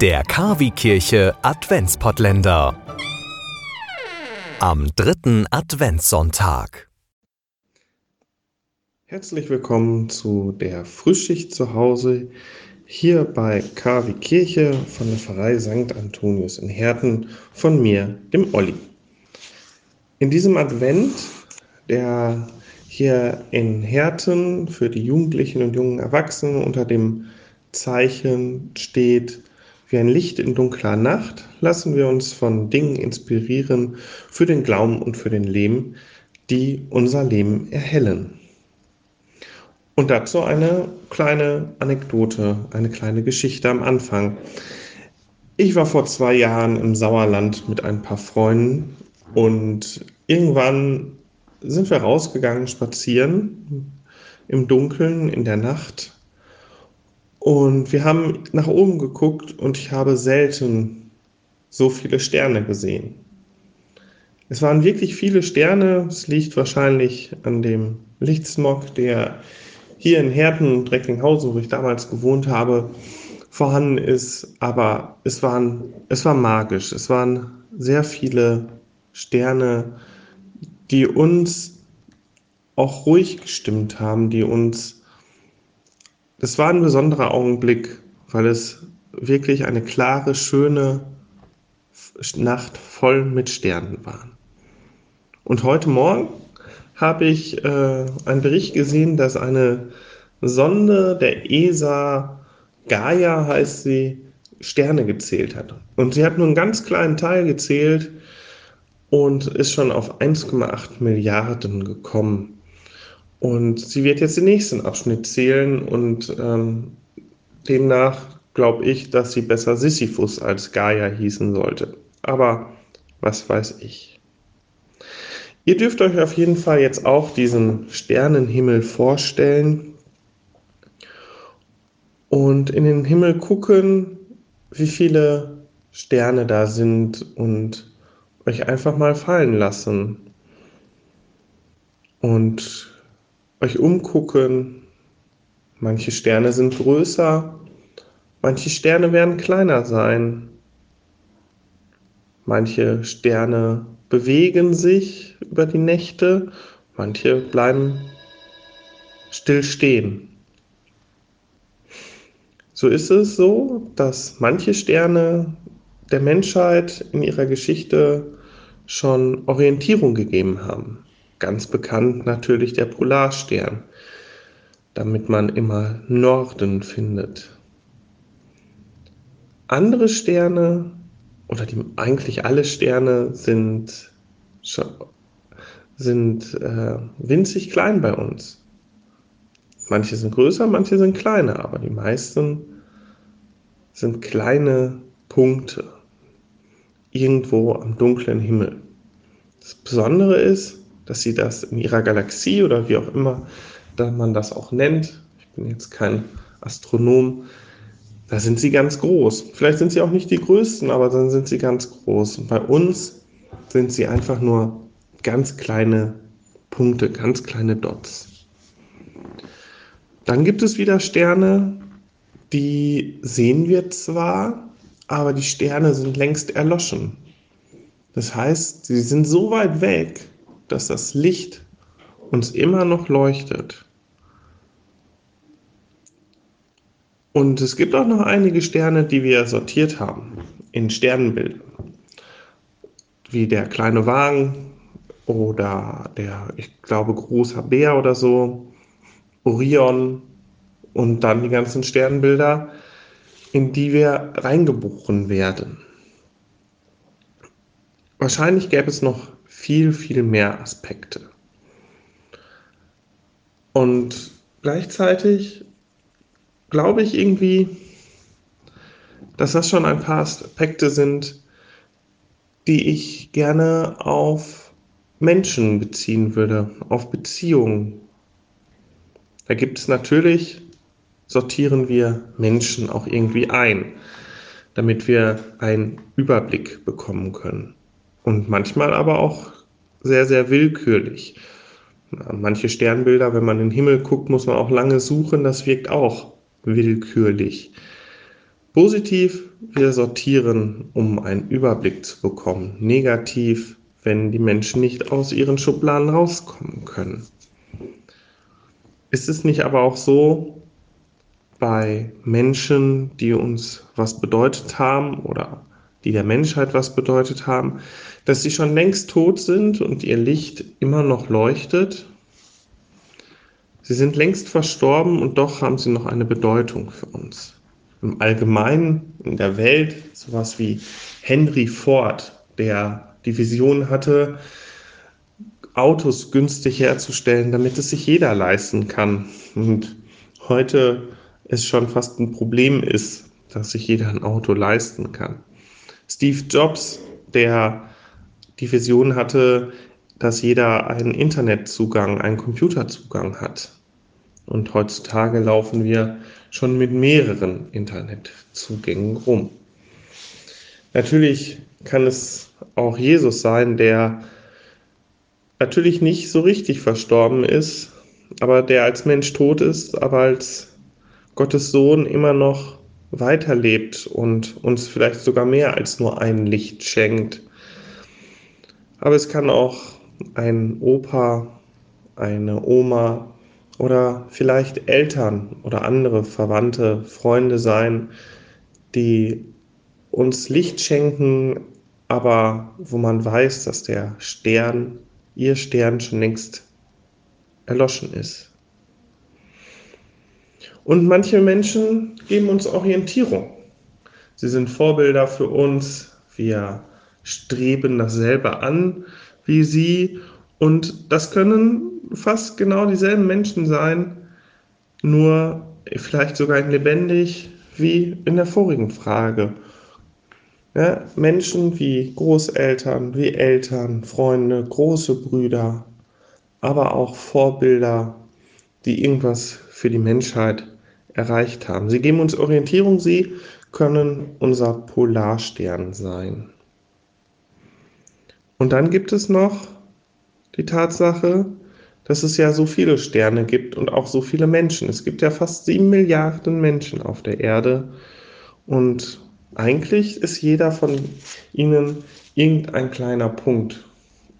Der Kavi-Kirche Adventspottländer. Am dritten Adventssonntag. Herzlich willkommen zu der Frühschicht zu Hause hier bei KW Kirche von der Pfarrei St. Antonius in Herten von mir, dem Olli. In diesem Advent, der hier in Herten für die Jugendlichen und jungen Erwachsenen unter dem Zeichen steht, wie ein Licht in dunkler Nacht lassen wir uns von Dingen inspirieren für den Glauben und für den Leben, die unser Leben erhellen. Und dazu eine kleine Anekdote, eine kleine Geschichte am Anfang. Ich war vor zwei Jahren im Sauerland mit ein paar Freunden und irgendwann sind wir rausgegangen spazieren im Dunkeln, in der Nacht und wir haben nach oben geguckt und ich habe selten so viele Sterne gesehen. Es waren wirklich viele Sterne. Es liegt wahrscheinlich an dem Lichtsmog, der hier in Herten und Recklinghausen, wo ich damals gewohnt habe, vorhanden ist. Aber es, waren, es war magisch. Es waren sehr viele Sterne, die uns auch ruhig gestimmt haben, die uns das war ein besonderer Augenblick, weil es wirklich eine klare, schöne Nacht voll mit Sternen war. Und heute Morgen habe ich äh, einen Bericht gesehen, dass eine Sonde der ESA, Gaia heißt sie, Sterne gezählt hat. Und sie hat nur einen ganz kleinen Teil gezählt und ist schon auf 1,8 Milliarden gekommen. Und sie wird jetzt den nächsten Abschnitt zählen und ähm, demnach glaube ich, dass sie besser Sisyphus als Gaia hießen sollte. Aber was weiß ich. Ihr dürft euch auf jeden Fall jetzt auch diesen Sternenhimmel vorstellen und in den Himmel gucken, wie viele Sterne da sind und euch einfach mal fallen lassen. Und euch umgucken. Manche Sterne sind größer, manche Sterne werden kleiner sein. Manche Sterne bewegen sich über die Nächte, manche bleiben still stehen. So ist es so, dass manche Sterne der Menschheit in ihrer Geschichte schon Orientierung gegeben haben. Ganz bekannt natürlich der Polarstern, damit man immer Norden findet. Andere Sterne oder die, eigentlich alle Sterne sind, sind äh, winzig klein bei uns. Manche sind größer, manche sind kleiner, aber die meisten sind kleine Punkte irgendwo am dunklen Himmel. Das Besondere ist, dass sie das in ihrer Galaxie oder wie auch immer da man das auch nennt, ich bin jetzt kein Astronom, da sind sie ganz groß. Vielleicht sind sie auch nicht die größten, aber dann sind sie ganz groß. Und bei uns sind sie einfach nur ganz kleine Punkte, ganz kleine Dots. Dann gibt es wieder Sterne, die sehen wir zwar, aber die Sterne sind längst erloschen. Das heißt, sie sind so weit weg, dass das Licht uns immer noch leuchtet. Und es gibt auch noch einige Sterne, die wir sortiert haben in Sternenbildern, wie der kleine Wagen oder der, ich glaube, großer Bär oder so, Orion und dann die ganzen Sternbilder, in die wir reingebuchen werden. Wahrscheinlich gäbe es noch viel, viel mehr Aspekte. Und gleichzeitig glaube ich irgendwie, dass das schon ein paar Aspekte sind, die ich gerne auf Menschen beziehen würde, auf Beziehungen. Da gibt es natürlich, sortieren wir Menschen auch irgendwie ein, damit wir einen Überblick bekommen können und manchmal aber auch sehr, sehr willkürlich. Manche Sternbilder, wenn man in den Himmel guckt, muss man auch lange suchen, das wirkt auch willkürlich. Positiv, wir sortieren, um einen Überblick zu bekommen. Negativ, wenn die Menschen nicht aus ihren Schubladen rauskommen können. Ist es nicht aber auch so, bei Menschen, die uns was bedeutet haben oder die der Menschheit was bedeutet haben, dass sie schon längst tot sind und ihr Licht immer noch leuchtet? Sie sind längst verstorben und doch haben sie noch eine Bedeutung für uns im Allgemeinen in der Welt, sowas wie Henry Ford, der die Vision hatte, Autos günstig herzustellen, damit es sich jeder leisten kann. Und heute es schon fast ein Problem ist, dass sich jeder ein Auto leisten kann. Steve Jobs, der die Vision hatte, dass jeder einen Internetzugang, einen Computerzugang hat. Und heutzutage laufen wir schon mit mehreren Internetzugängen rum. Natürlich kann es auch Jesus sein, der natürlich nicht so richtig verstorben ist, aber der als Mensch tot ist, aber als Gottes Sohn immer noch weiterlebt und uns vielleicht sogar mehr als nur ein Licht schenkt. Aber es kann auch ein Opa, eine Oma, oder vielleicht Eltern oder andere Verwandte, Freunde sein, die uns Licht schenken, aber wo man weiß, dass der Stern, ihr Stern schon längst erloschen ist. Und manche Menschen geben uns Orientierung. Sie sind Vorbilder für uns. Wir streben dasselbe an wie sie. Und das können fast genau dieselben Menschen sein, nur vielleicht sogar lebendig wie in der vorigen Frage. Ja, Menschen wie Großeltern, wie Eltern, Freunde, große Brüder, aber auch Vorbilder, die irgendwas für die Menschheit erreicht haben. Sie geben uns Orientierung, sie können unser Polarstern sein. Und dann gibt es noch die Tatsache, dass es ja so viele Sterne gibt und auch so viele Menschen. Es gibt ja fast sieben Milliarden Menschen auf der Erde und eigentlich ist jeder von ihnen irgendein kleiner Punkt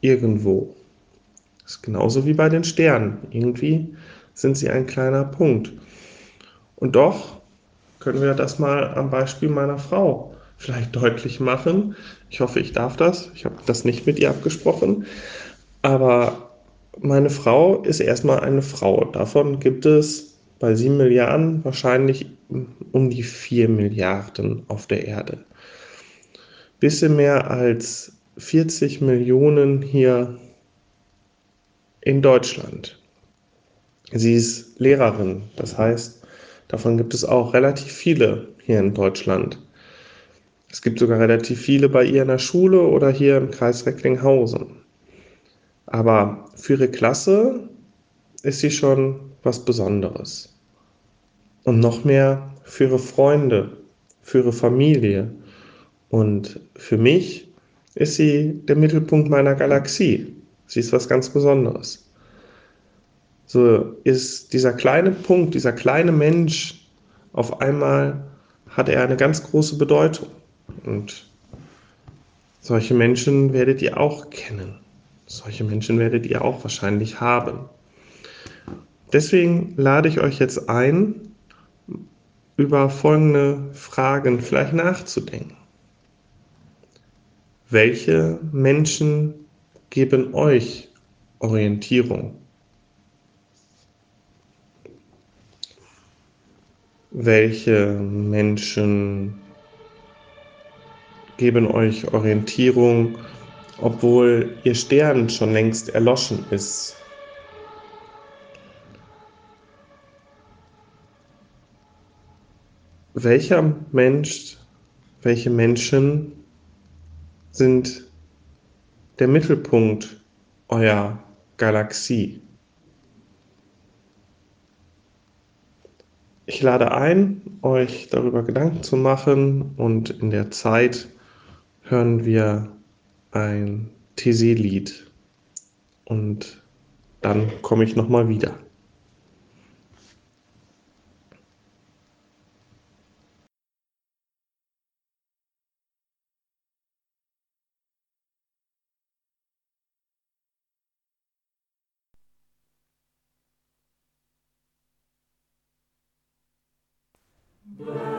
irgendwo. Das ist genauso wie bei den Sternen. Irgendwie sind sie ein kleiner Punkt. Und doch können wir das mal am Beispiel meiner Frau vielleicht deutlich machen. Ich hoffe, ich darf das. Ich habe das nicht mit ihr abgesprochen. Aber meine Frau ist erstmal eine Frau. Davon gibt es bei sieben Milliarden wahrscheinlich um die vier Milliarden auf der Erde. Bisschen mehr als 40 Millionen hier in Deutschland. Sie ist Lehrerin, das heißt, davon gibt es auch relativ viele hier in Deutschland. Es gibt sogar relativ viele bei ihr in der Schule oder hier im Kreis Recklinghausen. Aber für ihre Klasse ist sie schon was Besonderes. Und noch mehr für ihre Freunde, für ihre Familie. Und für mich ist sie der Mittelpunkt meiner Galaxie. Sie ist was ganz Besonderes. So ist dieser kleine Punkt, dieser kleine Mensch, auf einmal hat er eine ganz große Bedeutung. Und solche Menschen werdet ihr auch kennen. Solche Menschen werdet ihr auch wahrscheinlich haben. Deswegen lade ich euch jetzt ein, über folgende Fragen vielleicht nachzudenken. Welche Menschen geben euch Orientierung? Welche Menschen geben euch Orientierung obwohl ihr Stern schon längst erloschen ist. Welcher Mensch, welche Menschen sind der Mittelpunkt eurer Galaxie? Ich lade ein, euch darüber Gedanken zu machen und in der Zeit hören wir ein TC-Lied und dann komme ich nochmal wieder. Bless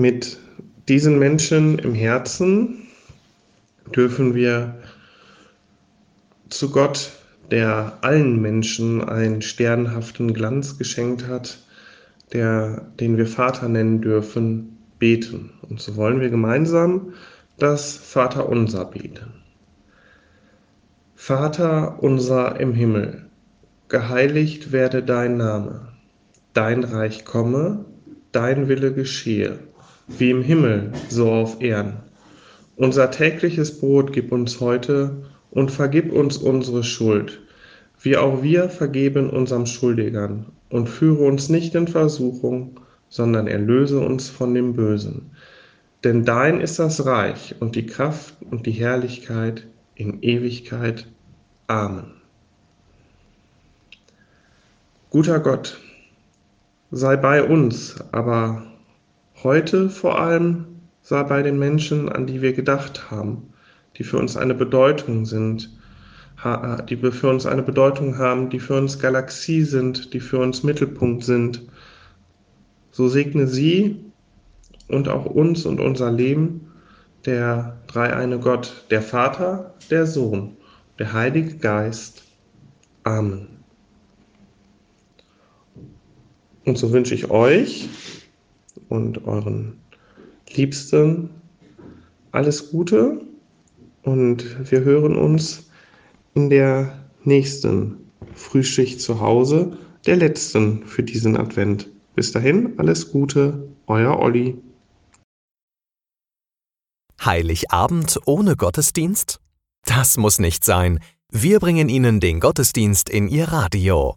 Mit diesen Menschen im Herzen dürfen wir zu Gott, der allen Menschen einen sternhaften Glanz geschenkt hat, der, den wir Vater nennen dürfen, beten. Und so wollen wir gemeinsam das Vaterunser beten. Vater unser im Himmel, geheiligt werde dein Name, dein Reich komme, dein Wille geschehe wie im Himmel, so auf Erden. Unser tägliches Brot gib uns heute und vergib uns unsere Schuld, wie auch wir vergeben unserem Schuldigern. Und führe uns nicht in Versuchung, sondern erlöse uns von dem Bösen. Denn dein ist das Reich und die Kraft und die Herrlichkeit in Ewigkeit. Amen. Guter Gott, sei bei uns, aber heute vor allem sei bei den Menschen, an die wir gedacht haben, die für uns eine Bedeutung sind, die für uns eine Bedeutung haben, die für uns Galaxie sind, die für uns Mittelpunkt sind. So segne sie und auch uns und unser Leben, der dreieine Gott, der Vater, der Sohn, der Heilige Geist. Amen. Und so wünsche ich euch und euren Liebsten alles Gute und wir hören uns in der nächsten Frühschicht zu Hause, der letzten für diesen Advent. Bis dahin, alles Gute, euer Olli. Heiligabend ohne Gottesdienst? Das muss nicht sein. Wir bringen Ihnen den Gottesdienst in Ihr Radio.